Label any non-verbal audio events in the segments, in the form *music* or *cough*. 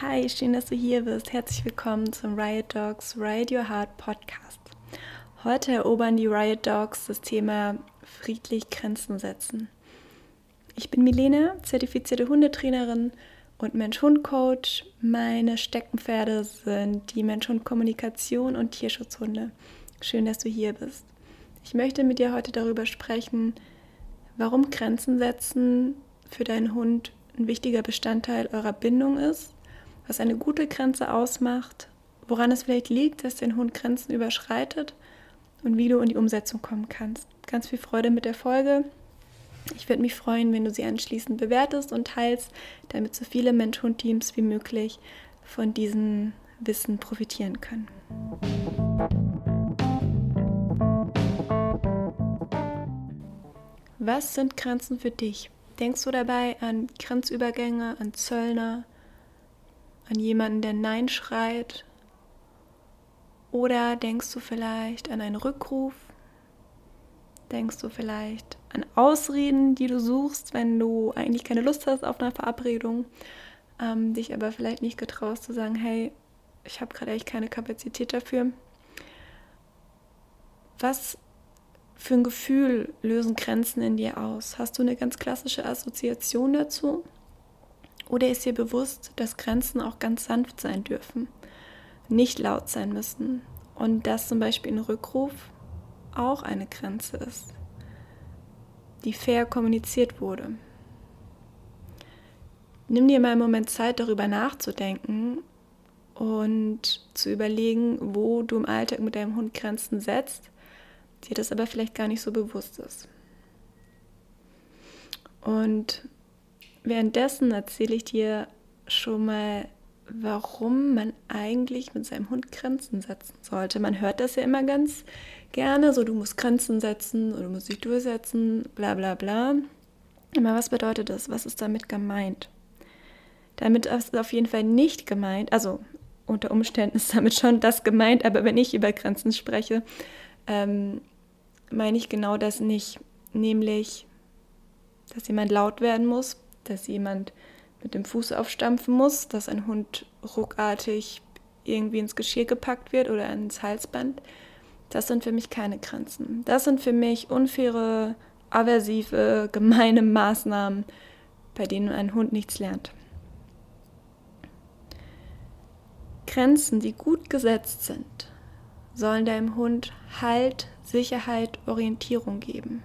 Hi, schön, dass du hier bist. Herzlich willkommen zum Riot Dogs Ride Your Heart Podcast. Heute erobern die Riot Dogs das Thema friedlich Grenzen setzen. Ich bin Milena, zertifizierte Hundetrainerin und Mensch-Hund-Coach. Meine Steckenpferde sind die Mensch-Hund-Kommunikation und Tierschutzhunde. Schön, dass du hier bist. Ich möchte mit dir heute darüber sprechen, warum Grenzen setzen für deinen Hund ein wichtiger Bestandteil eurer Bindung ist, was eine gute Grenze ausmacht, woran es vielleicht liegt, dass dein Hund Grenzen überschreitet und wie du in die Umsetzung kommen kannst. Ganz viel Freude mit der Folge. Ich würde mich freuen, wenn du sie anschließend bewertest und teilst, damit so viele Mensch-Hund-Teams wie möglich von diesem Wissen profitieren können. Was sind Grenzen für dich? Denkst du dabei an Grenzübergänge, an Zöllner, an jemanden, der Nein schreit? Oder denkst du vielleicht an einen Rückruf? Denkst du vielleicht an Ausreden, die du suchst, wenn du eigentlich keine Lust hast auf eine Verabredung, ähm, dich aber vielleicht nicht getraust zu sagen, hey, ich habe gerade echt keine Kapazität dafür. Was für ein Gefühl lösen Grenzen in dir aus? Hast du eine ganz klassische Assoziation dazu? Oder ist dir bewusst, dass Grenzen auch ganz sanft sein dürfen, nicht laut sein müssen und dass zum Beispiel ein Rückruf auch eine Grenze ist? die fair kommuniziert wurde. Nimm dir mal einen Moment Zeit, darüber nachzudenken und zu überlegen, wo du im Alltag mit deinem Hund Grenzen setzt, dir das aber vielleicht gar nicht so bewusst ist. Und währenddessen erzähle ich dir schon mal, warum man eigentlich mit seinem Hund Grenzen setzen sollte. Man hört das ja immer ganz gerne, so du musst Grenzen setzen oder du musst dich durchsetzen, bla bla bla. Aber was bedeutet das? Was ist damit gemeint? Damit ist auf jeden Fall nicht gemeint, also unter Umständen ist damit schon das gemeint, aber wenn ich über Grenzen spreche, ähm, meine ich genau das nicht. Nämlich, dass jemand laut werden muss, dass jemand mit dem Fuß aufstampfen muss, dass ein Hund ruckartig irgendwie ins Geschirr gepackt wird oder ins Halsband. Das sind für mich keine Grenzen. Das sind für mich unfaire, aversive, *laughs* gemeine Maßnahmen, bei denen ein Hund nichts lernt. Grenzen, die gut gesetzt sind, sollen deinem Hund Halt, Sicherheit, Orientierung geben.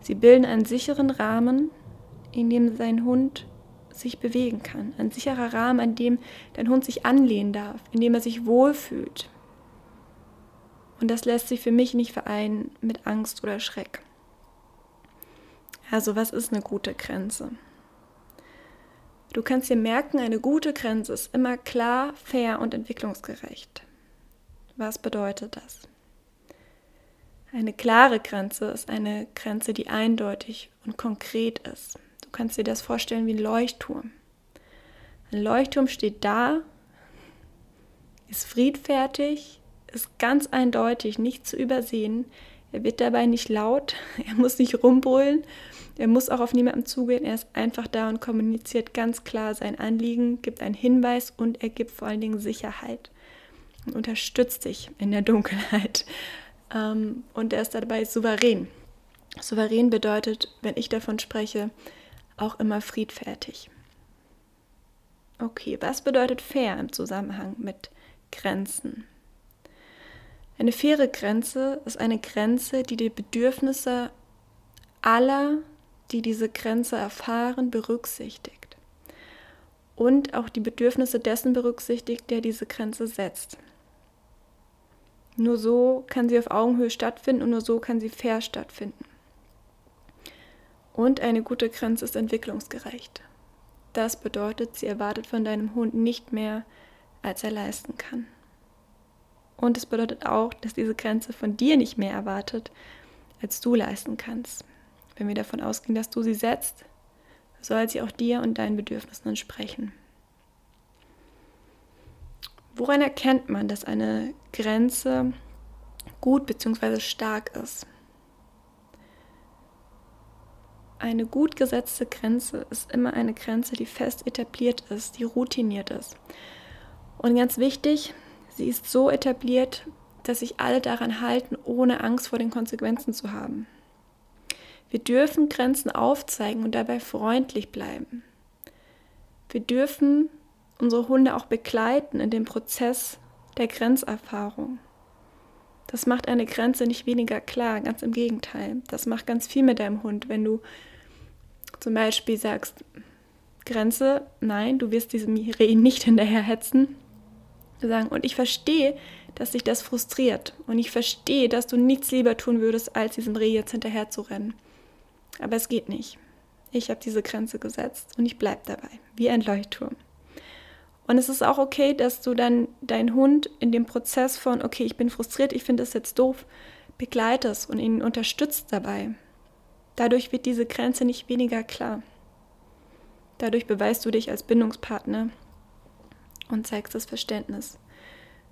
Sie bilden einen sicheren Rahmen, in dem sein Hund sich bewegen kann. Ein sicherer Rahmen, an dem dein Hund sich anlehnen darf, in dem er sich wohlfühlt, und das lässt sich für mich nicht vereinen mit Angst oder Schreck. Also was ist eine gute Grenze? Du kannst dir merken, eine gute Grenze ist immer klar, fair und entwicklungsgerecht. Was bedeutet das? Eine klare Grenze ist eine Grenze, die eindeutig und konkret ist. Du kannst dir das vorstellen wie ein Leuchtturm. Ein Leuchtturm steht da, ist friedfertig, ist ganz eindeutig nicht zu übersehen. Er wird dabei nicht laut, *laughs* er muss nicht rumbrüllen, er muss auch auf niemanden zugehen, er ist einfach da und kommuniziert ganz klar sein Anliegen, gibt einen Hinweis und er gibt vor allen Dingen Sicherheit unterstützt dich in der Dunkelheit. Ähm, und er ist dabei souverän. Souverän bedeutet, wenn ich davon spreche, auch immer friedfertig. Okay, was bedeutet fair im Zusammenhang mit Grenzen? Eine faire Grenze ist eine Grenze, die die Bedürfnisse aller, die diese Grenze erfahren, berücksichtigt. Und auch die Bedürfnisse dessen berücksichtigt, der diese Grenze setzt. Nur so kann sie auf Augenhöhe stattfinden und nur so kann sie fair stattfinden. Und eine gute Grenze ist entwicklungsgerecht. Das bedeutet, sie erwartet von deinem Hund nicht mehr, als er leisten kann. Und es bedeutet auch, dass diese Grenze von dir nicht mehr erwartet, als du leisten kannst. Wenn wir davon ausgehen, dass du sie setzt, soll sie auch dir und deinen Bedürfnissen entsprechen. Woran erkennt man, dass eine Grenze gut bzw. stark ist? eine gut gesetzte Grenze ist immer eine Grenze, die fest etabliert ist, die routiniert ist. Und ganz wichtig, sie ist so etabliert, dass sich alle daran halten, ohne Angst vor den Konsequenzen zu haben. Wir dürfen Grenzen aufzeigen und dabei freundlich bleiben. Wir dürfen unsere Hunde auch begleiten in dem Prozess der Grenzerfahrung. Das macht eine Grenze nicht weniger klar, ganz im Gegenteil. Das macht ganz viel mit deinem Hund, wenn du zum Beispiel sagst, Grenze, nein, du wirst diesem Reh nicht hinterherhetzen. Sagen, und ich verstehe, dass dich das frustriert. Und ich verstehe, dass du nichts lieber tun würdest, als diesem Reh jetzt hinterher zu rennen. Aber es geht nicht. Ich habe diese Grenze gesetzt und ich bleibe dabei, wie ein Leuchtturm. Und es ist auch okay, dass du dann deinen Hund in dem Prozess von, okay, ich bin frustriert, ich finde das jetzt doof, begleitest und ihn unterstützt dabei. Dadurch wird diese Grenze nicht weniger klar. Dadurch beweist du dich als Bindungspartner und zeigst das Verständnis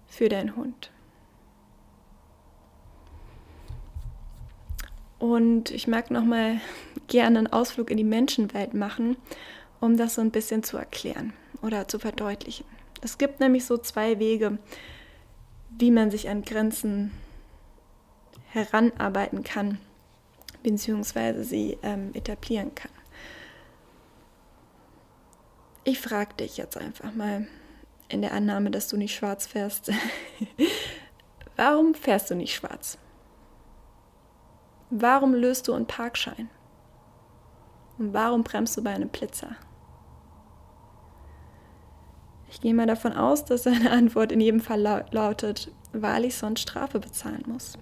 für deinen Hund. Und ich mag noch mal *laughs* gerne einen Ausflug in die Menschenwelt machen, um das so ein bisschen zu erklären oder zu verdeutlichen. Es gibt nämlich so zwei Wege, wie man sich an Grenzen heranarbeiten kann, beziehungsweise sie ähm, etablieren kann. Ich frage dich jetzt einfach mal in der Annahme, dass du nicht schwarz fährst. *laughs* Warum fährst du nicht schwarz? Warum löst du einen Parkschein? Und warum bremst du bei einem Blitzer? Ich gehe mal davon aus, dass seine Antwort in jedem Fall lautet, weil ich sonst Strafe bezahlen muss.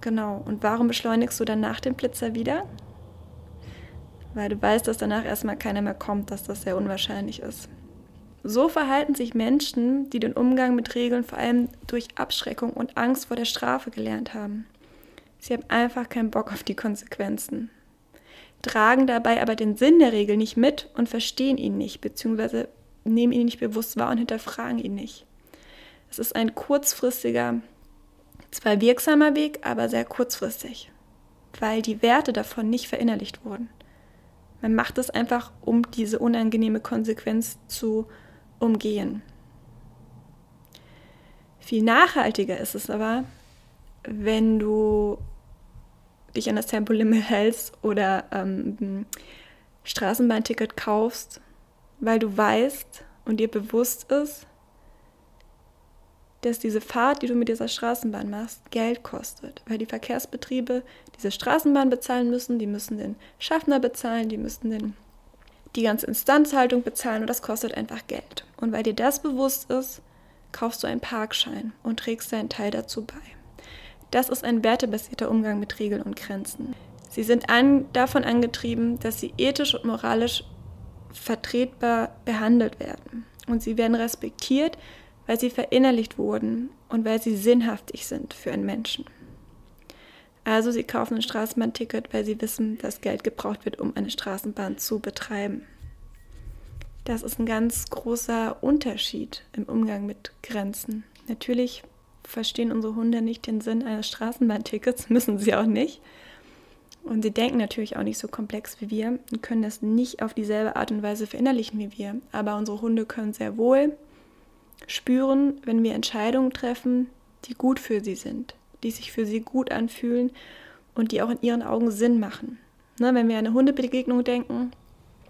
Genau. Und warum beschleunigst du dann nach dem Blitzer wieder? Weil du weißt, dass danach erstmal keiner mehr kommt, dass das sehr unwahrscheinlich ist. So verhalten sich Menschen, die den Umgang mit Regeln vor allem durch Abschreckung und Angst vor der Strafe gelernt haben. Sie haben einfach keinen Bock auf die Konsequenzen, tragen dabei aber den Sinn der Regel nicht mit und verstehen ihn nicht, beziehungsweise nehmen ihn nicht bewusst wahr und hinterfragen ihn nicht. Es ist ein kurzfristiger, zwar wirksamer Weg, aber sehr kurzfristig, weil die Werte davon nicht verinnerlicht wurden. Man macht es einfach, um diese unangenehme Konsequenz zu umgehen. Viel nachhaltiger ist es aber, wenn du dich an das Tempolimit hältst oder ähm, ein Straßenbahnticket kaufst weil du weißt und dir bewusst ist, dass diese Fahrt, die du mit dieser Straßenbahn machst, Geld kostet, weil die Verkehrsbetriebe diese Straßenbahn bezahlen müssen, die müssen den Schaffner bezahlen, die müssen den, die ganze Instanzhaltung bezahlen und das kostet einfach Geld. Und weil dir das bewusst ist, kaufst du einen Parkschein und trägst deinen Teil dazu bei. Das ist ein wertebasierter Umgang mit Regeln und Grenzen. Sie sind an, davon angetrieben, dass sie ethisch und moralisch vertretbar behandelt werden. Und sie werden respektiert, weil sie verinnerlicht wurden und weil sie sinnhaftig sind für einen Menschen. Also sie kaufen ein Straßenbahnticket, weil sie wissen, dass Geld gebraucht wird, um eine Straßenbahn zu betreiben. Das ist ein ganz großer Unterschied im Umgang mit Grenzen. Natürlich verstehen unsere Hunde nicht den Sinn eines Straßenbahntickets, *laughs* müssen sie auch nicht. Und sie denken natürlich auch nicht so komplex wie wir und können das nicht auf dieselbe Art und Weise verinnerlichen wie wir. Aber unsere Hunde können sehr wohl spüren, wenn wir Entscheidungen treffen, die gut für sie sind, die sich für sie gut anfühlen und die auch in ihren Augen Sinn machen. Ne, wenn wir an eine Hundebegegnung denken,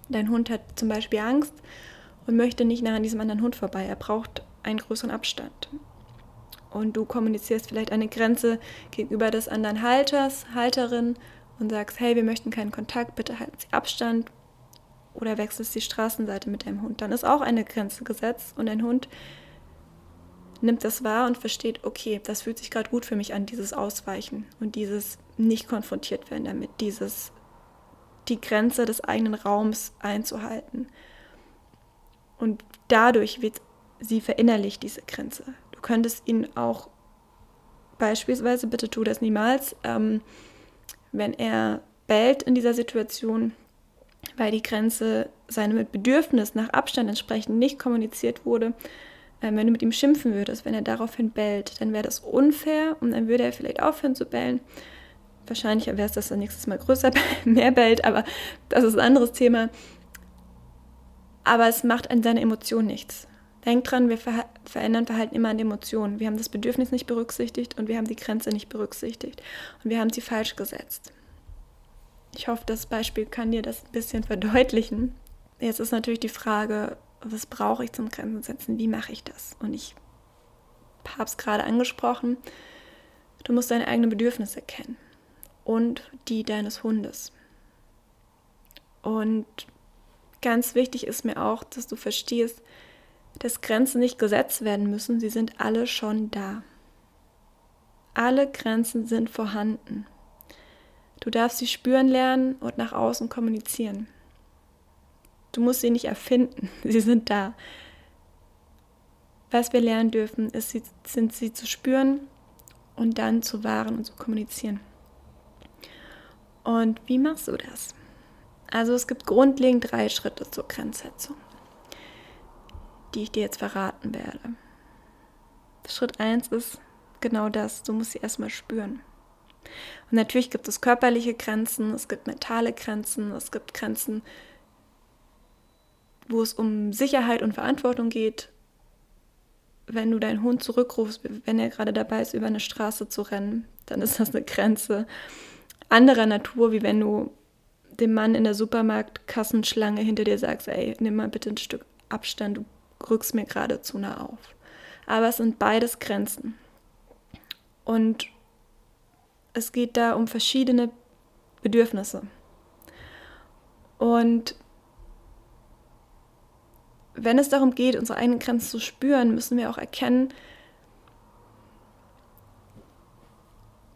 dein Hund hat zum Beispiel Angst und möchte nicht nah an diesem anderen Hund vorbei. Er braucht einen größeren Abstand. Und du kommunizierst vielleicht eine Grenze gegenüber des anderen Halters, Halterin und sagst, hey, wir möchten keinen Kontakt, bitte halten Sie Abstand oder wechselst die Straßenseite mit deinem Hund, dann ist auch eine Grenze gesetzt und dein Hund nimmt das wahr und versteht, okay, das fühlt sich gerade gut für mich an, dieses Ausweichen und dieses nicht konfrontiert werden damit, dieses die Grenze des eigenen Raums einzuhalten. Und dadurch wird sie verinnerlicht, diese Grenze. Du könntest ihn auch beispielsweise, bitte tu das niemals, ähm, wenn er bellt in dieser Situation, weil die Grenze seinem Bedürfnis nach Abstand entsprechend nicht kommuniziert wurde, äh, wenn du mit ihm schimpfen würdest, wenn er daraufhin bellt, dann wäre das unfair und dann würde er vielleicht aufhören zu bellen. Wahrscheinlich wäre es, dass er nächstes Mal größer, *laughs* mehr bellt, aber das ist ein anderes Thema. Aber es macht an seiner Emotion nichts. Denk dran, wir ver verändern Verhalten immer an Emotionen. Wir haben das Bedürfnis nicht berücksichtigt und wir haben die Grenze nicht berücksichtigt. Und wir haben sie falsch gesetzt. Ich hoffe, das Beispiel kann dir das ein bisschen verdeutlichen. Jetzt ist natürlich die Frage, was brauche ich zum Grenzen setzen? Wie mache ich das? Und ich habe es gerade angesprochen. Du musst deine eigenen Bedürfnisse kennen und die deines Hundes. Und ganz wichtig ist mir auch, dass du verstehst, dass Grenzen nicht gesetzt werden müssen, sie sind alle schon da. Alle Grenzen sind vorhanden. Du darfst sie spüren lernen und nach außen kommunizieren. Du musst sie nicht erfinden, *laughs* sie sind da. Was wir lernen dürfen, ist, sie, sind sie zu spüren und dann zu wahren und zu kommunizieren. Und wie machst du das? Also es gibt grundlegend drei Schritte zur Grenzsetzung die ich dir jetzt verraten werde. Schritt 1 ist genau das, du musst sie erstmal spüren. Und natürlich gibt es körperliche Grenzen, es gibt mentale Grenzen, es gibt Grenzen, wo es um Sicherheit und Verantwortung geht. Wenn du deinen Hund zurückrufst, wenn er gerade dabei ist, über eine Straße zu rennen, dann ist das eine Grenze anderer Natur, wie wenn du dem Mann in der Supermarktkassenschlange hinter dir sagst, ey, nimm mal bitte ein Stück Abstand, du rückst mir gerade zu nah auf. Aber es sind beides Grenzen. Und es geht da um verschiedene Bedürfnisse. Und wenn es darum geht, unsere eigenen Grenzen zu spüren, müssen wir auch erkennen,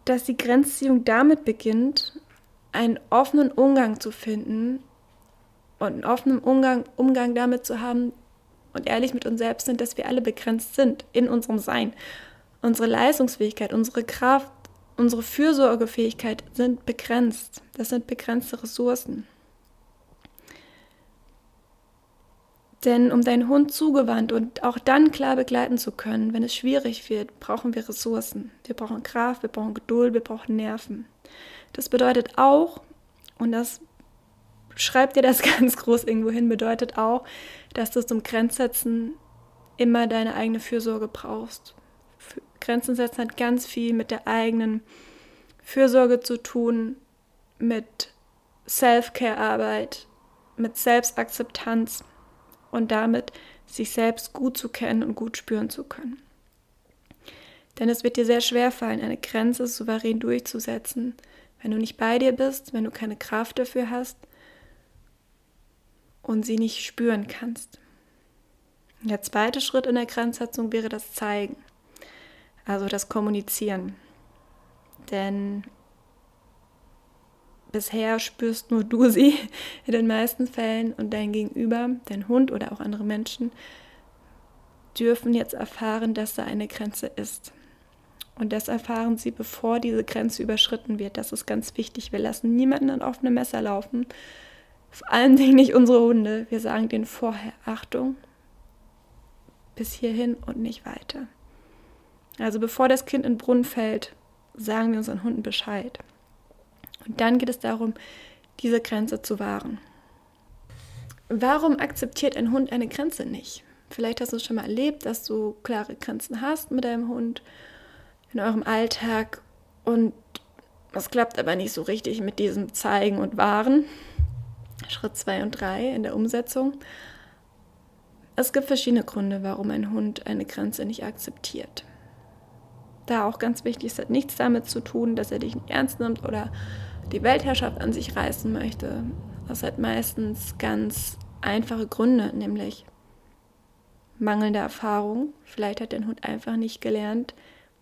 dass die Grenzziehung damit beginnt, einen offenen Umgang zu finden und einen offenen Umgang, Umgang damit zu haben, und ehrlich mit uns selbst sind, dass wir alle begrenzt sind in unserem Sein. Unsere Leistungsfähigkeit, unsere Kraft, unsere Fürsorgefähigkeit sind begrenzt. Das sind begrenzte Ressourcen. Denn um deinen Hund zugewandt und auch dann klar begleiten zu können, wenn es schwierig wird, brauchen wir Ressourcen. Wir brauchen Kraft, wir brauchen Geduld, wir brauchen Nerven. Das bedeutet auch, und das schreib dir das *laughs* ganz groß irgendwo hin, bedeutet auch, dass du zum Grenzsetzen immer deine eigene Fürsorge brauchst. Grenzen setzen hat ganz viel mit der eigenen Fürsorge zu tun, mit Self-Care-Arbeit, mit Selbstakzeptanz und damit sich selbst gut zu kennen und gut spüren zu können. Denn es wird dir sehr schwer fallen, eine Grenze souverän durchzusetzen, wenn du nicht bei dir bist, wenn du keine Kraft dafür hast und sie nicht spüren kannst. Der zweite Schritt in der Grenzsetzung wäre das Zeigen, also das Kommunizieren. Denn bisher spürst nur du sie in den meisten Fällen und dein Gegenüber, dein Hund oder auch andere Menschen, dürfen jetzt erfahren, dass da eine Grenze ist. Und das erfahren sie, bevor diese Grenze überschritten wird. Das ist ganz wichtig. Wir lassen niemanden an offene Messer laufen, vor allen Dingen nicht unsere Hunde. Wir sagen denen vorher, Achtung, bis hierhin und nicht weiter. Also bevor das Kind in den Brunnen fällt, sagen wir unseren Hunden Bescheid. Und dann geht es darum, diese Grenze zu wahren. Warum akzeptiert ein Hund eine Grenze nicht? Vielleicht hast du es schon mal erlebt, dass du klare Grenzen hast mit deinem Hund in eurem Alltag und es klappt aber nicht so richtig mit diesem Zeigen und Wahren. Schritt 2 und 3 in der Umsetzung. Es gibt verschiedene Gründe, warum ein Hund eine Grenze nicht akzeptiert. Da auch ganz wichtig, es hat nichts damit zu tun, dass er dich nicht ernst nimmt oder die Weltherrschaft an sich reißen möchte. Das hat meistens ganz einfache Gründe, nämlich mangelnde Erfahrung. Vielleicht hat der Hund einfach nicht gelernt,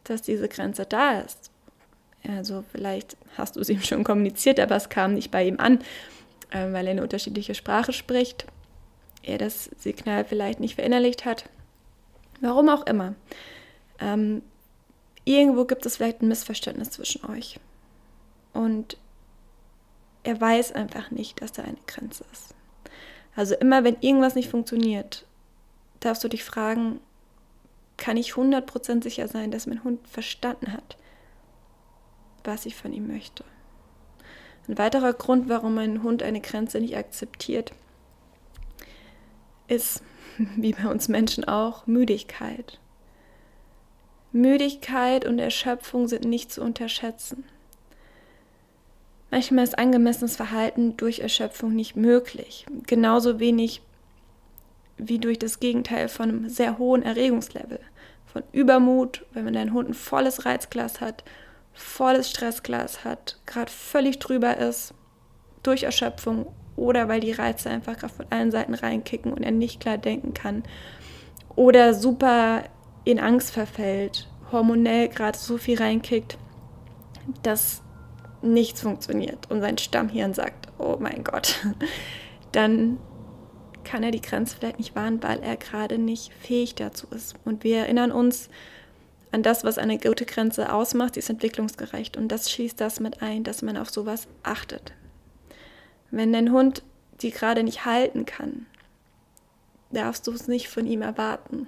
dass diese Grenze da ist. Also vielleicht hast du es ihm schon kommuniziert, aber es kam nicht bei ihm an äh, weil er eine unterschiedliche Sprache spricht, er das Signal vielleicht nicht verinnerlicht hat. Warum auch immer. Ähm, irgendwo gibt es vielleicht ein Missverständnis zwischen euch. Und er weiß einfach nicht, dass da eine Grenze ist. Also immer, wenn irgendwas nicht funktioniert, darfst du dich fragen, kann ich 100% sicher sein, dass mein Hund verstanden hat, was ich von ihm möchte. Ein weiterer Grund, warum ein Hund eine Grenze nicht akzeptiert, ist, *laughs* wie bei uns Menschen auch, Müdigkeit. Müdigkeit und Erschöpfung sind nicht zu unterschätzen. Manchmal ist angemessenes Verhalten durch Erschöpfung nicht möglich. Genauso wenig wie durch das Gegenteil von einem sehr hohen Erregungslevel. Von Übermut, wenn man deinen Hund ein volles Reizglas hat, volles Stressglas hat, gerade völlig drüber ist, durch Erschöpfung oder weil die Reize einfach gerade von allen Seiten reinkicken und er nicht klar denken kann. Oder super in Angst verfällt, hormonell gerade so viel reinkickt, dass nichts funktioniert und sein Stammhirn sagt, oh mein Gott, *laughs* dann kann er die Grenze vielleicht nicht wahren, weil er gerade nicht fähig dazu ist. Und wir erinnern uns an das, was eine gute Grenze ausmacht, sie ist entwicklungsgerecht. Und das schließt das mit ein, dass man auf sowas achtet. Wenn dein Hund die gerade nicht halten kann, darfst du es nicht von ihm erwarten.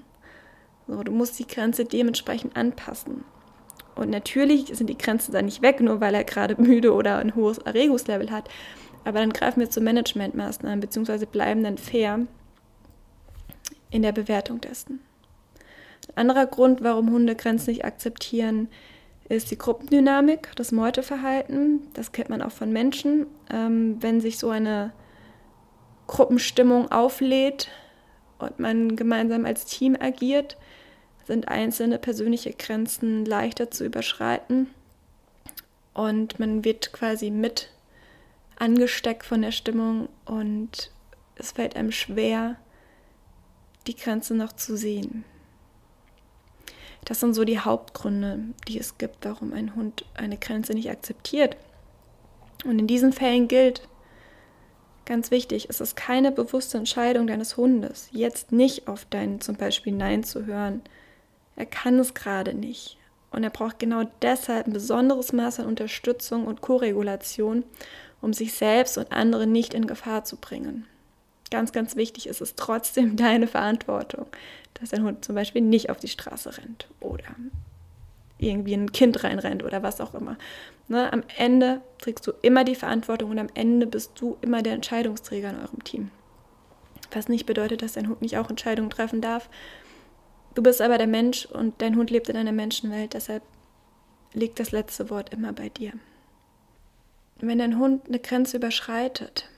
So, du musst die Grenze dementsprechend anpassen. Und natürlich sind die Grenzen dann nicht weg, nur weil er gerade *laughs* müde oder ein hohes Erregungslevel hat. Aber dann greifen wir zu Managementmaßnahmen beziehungsweise bleiben dann fair in der Bewertung dessen. Ein anderer Grund, warum Hunde Grenzen nicht akzeptieren, ist die Gruppendynamik, das Meuteverhalten. Das kennt man auch von Menschen. Ähm, wenn sich so eine Gruppenstimmung auflädt und man gemeinsam als Team agiert, sind einzelne persönliche Grenzen leichter zu überschreiten und man wird quasi mit angesteckt von der Stimmung und es fällt einem schwer, die Grenze noch zu sehen. Das sind so die Hauptgründe, die es gibt, warum ein Hund eine Grenze nicht akzeptiert. Und in diesen Fällen gilt, ganz wichtig, es ist keine bewusste Entscheidung deines Hundes, jetzt nicht auf dein zum Beispiel Nein zu hören. Er kann es gerade nicht. Und er braucht genau deshalb ein besonderes Maß an Unterstützung und Koregulation, um sich selbst und andere nicht in Gefahr zu bringen. Ganz, ganz wichtig ist es trotzdem *laughs* deine Verantwortung, dass dein Hund zum Beispiel nicht auf die Straße rennt oder irgendwie ein Kind reinrennt oder was auch immer. Ne, am Ende trägst du immer die Verantwortung und am Ende bist du immer der Entscheidungsträger in eurem Team. Was nicht bedeutet, dass dein Hund nicht auch Entscheidungen treffen darf. Du bist aber der Mensch und dein Hund lebt in einer Menschenwelt, deshalb liegt das letzte Wort immer bei dir wenn dein Hund eine Grenze überschreitet,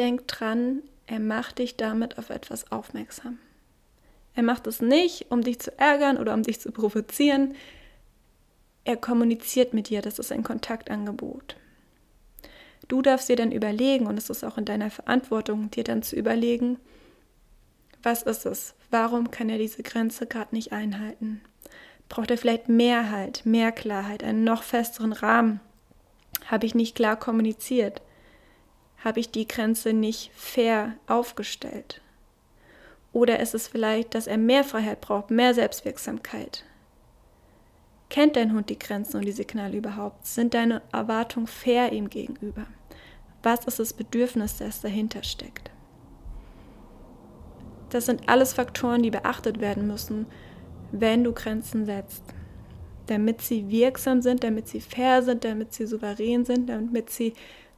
denk dran, er macht dich damit auf etwas aufmerksam. Er macht es nicht, um dich zu ärgern oder um dich zu provozieren. Er kommuniziert mit dir, das ist ein Kontaktangebot. Du darfst dir dann überlegen, und es ist auch in deiner Verantwortung, dir dann zu überlegen, was ist es? Warum kann er diese Grenze gerade nicht einhalten? Braucht er vielleicht mehr Halt, mehr Klarheit, einen noch festeren Rahmen? Habe ich nicht klar kommuniziert? Habe ich die Grenze nicht fair aufgestellt? Oder ist es vielleicht, dass er mehr Freiheit braucht, mehr Selbstwirksamkeit? Kennt dein Hund die Grenzen und die Signale überhaupt? Sind deine Erwartungen fair ihm gegenüber? Was ist das Bedürfnis, das dahinter steckt? Das sind alles Faktoren, die beachtet werden müssen, wenn du Grenzen setzt damit sie wirksam sind, damit sie fair sind, damit sie souverän sind, damit sie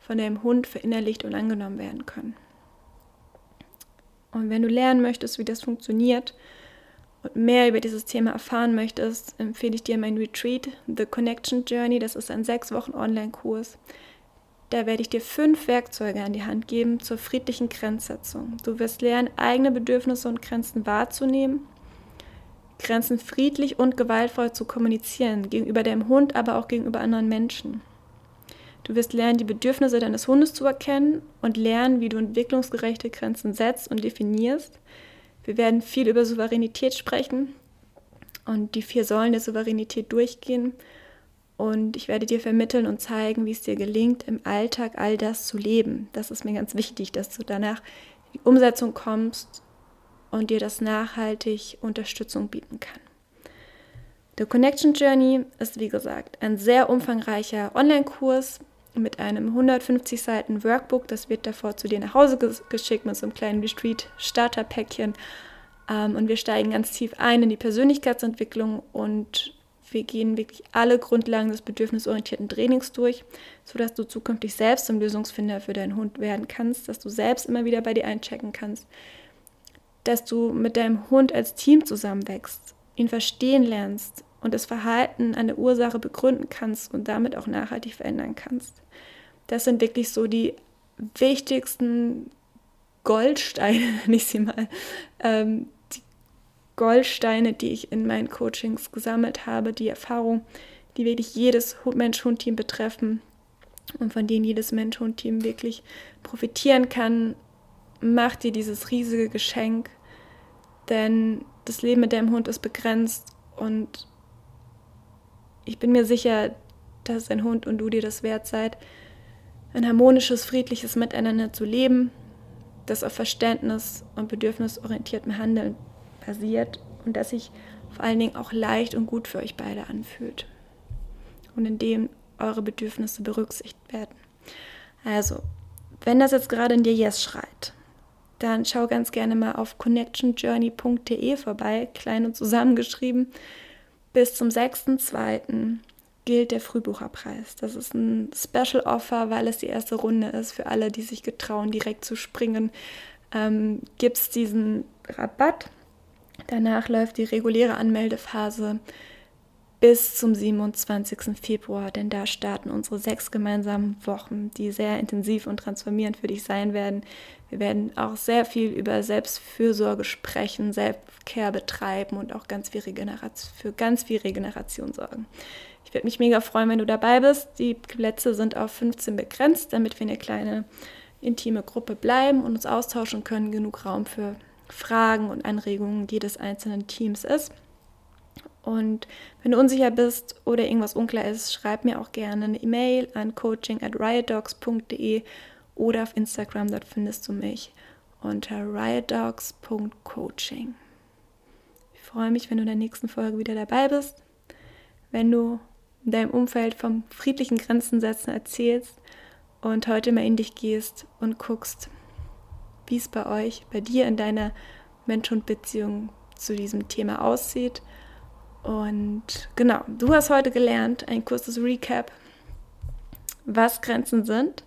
von deinem Hund verinnerlicht und angenommen werden können. Und wenn du lernen möchtest, wie das funktioniert und mehr über dieses Thema erfahren möchtest, empfehle ich dir mein Retreat, The Connection Journey. Das ist ein sechs Wochen Online-Kurs. Da werde ich dir fünf Werkzeuge an die Hand geben zur friedlichen Grenzsetzung. Du wirst lernen, eigene Bedürfnisse und Grenzen wahrzunehmen Grenzen friedlich und gewaltvoll zu kommunizieren, gegenüber deinem Hund, aber auch gegenüber anderen Menschen. Du wirst lernen, die Bedürfnisse deines Hundes zu erkennen und lernen, wie du entwicklungsgerechte Grenzen setzt und definierst. Wir werden viel über Souveränität sprechen und die vier Säulen der Souveränität durchgehen. Und ich werde dir vermitteln und zeigen, wie es dir gelingt, im Alltag all das zu leben. Das ist mir ganz wichtig, dass du danach in die Umsetzung kommst und dir das nachhaltig Unterstützung bieten kann. The Connection Journey ist, wie gesagt, ein sehr umfangreicher Online-Kurs mit einem 150 Seiten Workbook. Das wird davor zu dir nach Hause geschickt mit so einem kleinen Retreat-Starter-Päckchen. Ähm, und wir steigen ganz tief ein in die Persönlichkeitsentwicklung und Wir gehen wirklich alle Grundlagen des bedürfnisorientierten Trainings durch, sodass du zukünftig selbst zum Lösungsfinder für deinen Hund werden kannst, dass du selbst immer wieder bei dir einchecken kannst, dass du mit deinem Hund als Team zusammenwächst, ihn verstehen lernst und das Verhalten an der Ursache begründen kannst und damit auch nachhaltig verändern kannst. Das sind wirklich so die wichtigsten Goldsteine, *laughs* nenne ich sie mal, ähm, die Goldsteine, die ich in meinen Coachings gesammelt habe, die Erfahrung, die wirklich jedes Mensch-Hund-Team betreffen und von denen jedes Mensch-Hund-Team wirklich profitieren kann, macht dir dieses riesige Geschenk, denn das Leben mit deinem Hund ist begrenzt und ich bin mir sicher, dass dein Hund und du dir das wert seid, ein harmonisches, friedliches Miteinander zu leben, das auf Verständnis und bedürfnisorientiertem Handeln basiert und das sich vor allen Dingen auch leicht und gut für euch beide anfühlt und in dem eure Bedürfnisse berücksichtigt werden. Also, wenn das jetzt gerade in dir Yes schreit, dann schau ganz gerne mal auf connectionjourney.de vorbei, klein und zusammengeschrieben. Bis zum 6.2 gilt der Frühbucherpreis. Das ist ein Special Offer, weil es die erste Runde ist. Für alle, die sich getrauen, direkt zu springen, ähm, gibt es diesen Rabatt. Danach läuft die reguläre Anmeldephase bis zum 27. Februar, denn da starten unsere sechs gemeinsamen Wochen, die sehr intensiv und transformierend für dich sein werden. Wir werden auch sehr viel über Selbstfürsorge sprechen, Selbstcare betreiben und auch ganz viel für ganz viel Regeneration sorgen. Ich würde mich mega freuen, wenn du dabei bist. Die Plätze sind auf 15 begrenzt, damit wir eine kleine intime Gruppe bleiben und uns austauschen können. Genug Raum für Fragen und Anregungen jedes einzelnen Teams ist. Und wenn du unsicher bist oder irgendwas unklar ist, schreib mir auch gerne eine E-Mail an coaching at riotdogs.de oder auf Instagram, dort findest du mich unter riotdogs.coaching. Ich freue mich, wenn du in der nächsten Folge wieder dabei bist, wenn du in deinem Umfeld vom friedlichen Grenzen setzen erzählst und heute mal in dich gehst und guckst, wie es bei euch, bei dir in deiner Mensch-Hund-Beziehung zu diesem Thema aussieht. Und genau, du hast heute gelernt, ein kurzes Recap, was Grenzen sind,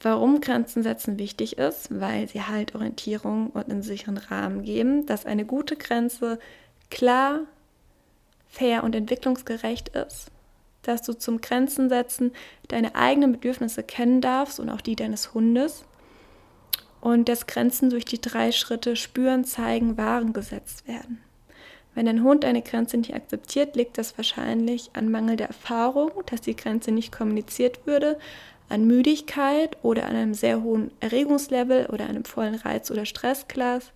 warum Grenzen setzen wichtig ist, weil sie halt Orientierung und einen sicheren Rahmen geben, dass eine gute Grenze klar, fair und entwicklungsgerecht ist, dass du zum Grenzen setzen deine eigenen Bedürfnisse kennen darfst und auch die deines Hundes und dass Grenzen durch die drei Schritte spüren, zeigen, wahren gesetzt werden. Wenn ein Hund eine Grenze nicht akzeptiert, liegt das wahrscheinlich an mangelnder Erfahrung, dass die Grenze nicht kommuniziert würde, an Müdigkeit oder an einem sehr hohen Erregungslevel oder einem vollen Reiz- oder Stressglas,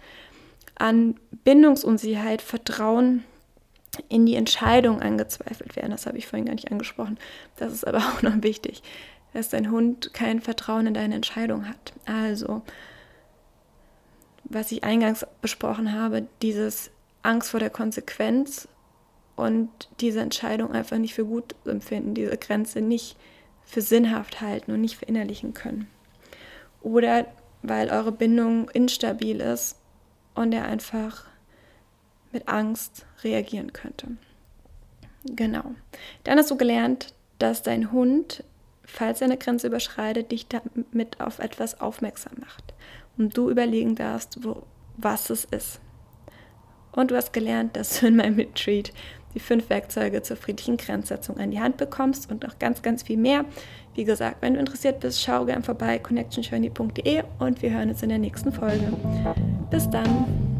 an Bindungsunsicherheit, Vertrauen in die Entscheidung angezweifelt werden. Das habe ich vorhin gar nicht angesprochen. Das ist aber *laughs* auch noch wichtig, dass dein Hund kein Vertrauen in deine Entscheidung hat. Also, was ich eingangs besprochen habe, dieses Angst vor der Konsequenz und diese Entscheidung einfach nicht für gut empfinden, diese Grenze nicht für sinnhaft halten und nicht verinnerlichen können. Oder weil eure Bindung instabil ist und er einfach mit Angst reagieren könnte. Genau. Dann hast du gelernt, dass dein Hund, falls er eine Grenze überschreitet, dich damit auf etwas aufmerksam macht. Und du überlegen darfst, wo, was es ist. Und du hast gelernt, dass du in meinem Retreat die fünf Werkzeuge zur friedlichen Grenzsetzung an die Hand bekommst und noch ganz, ganz viel mehr. Wie gesagt, wenn du interessiert bist, schau gern vorbei connectionjourney.de und wir hören uns in der nächsten Folge. Bis dann!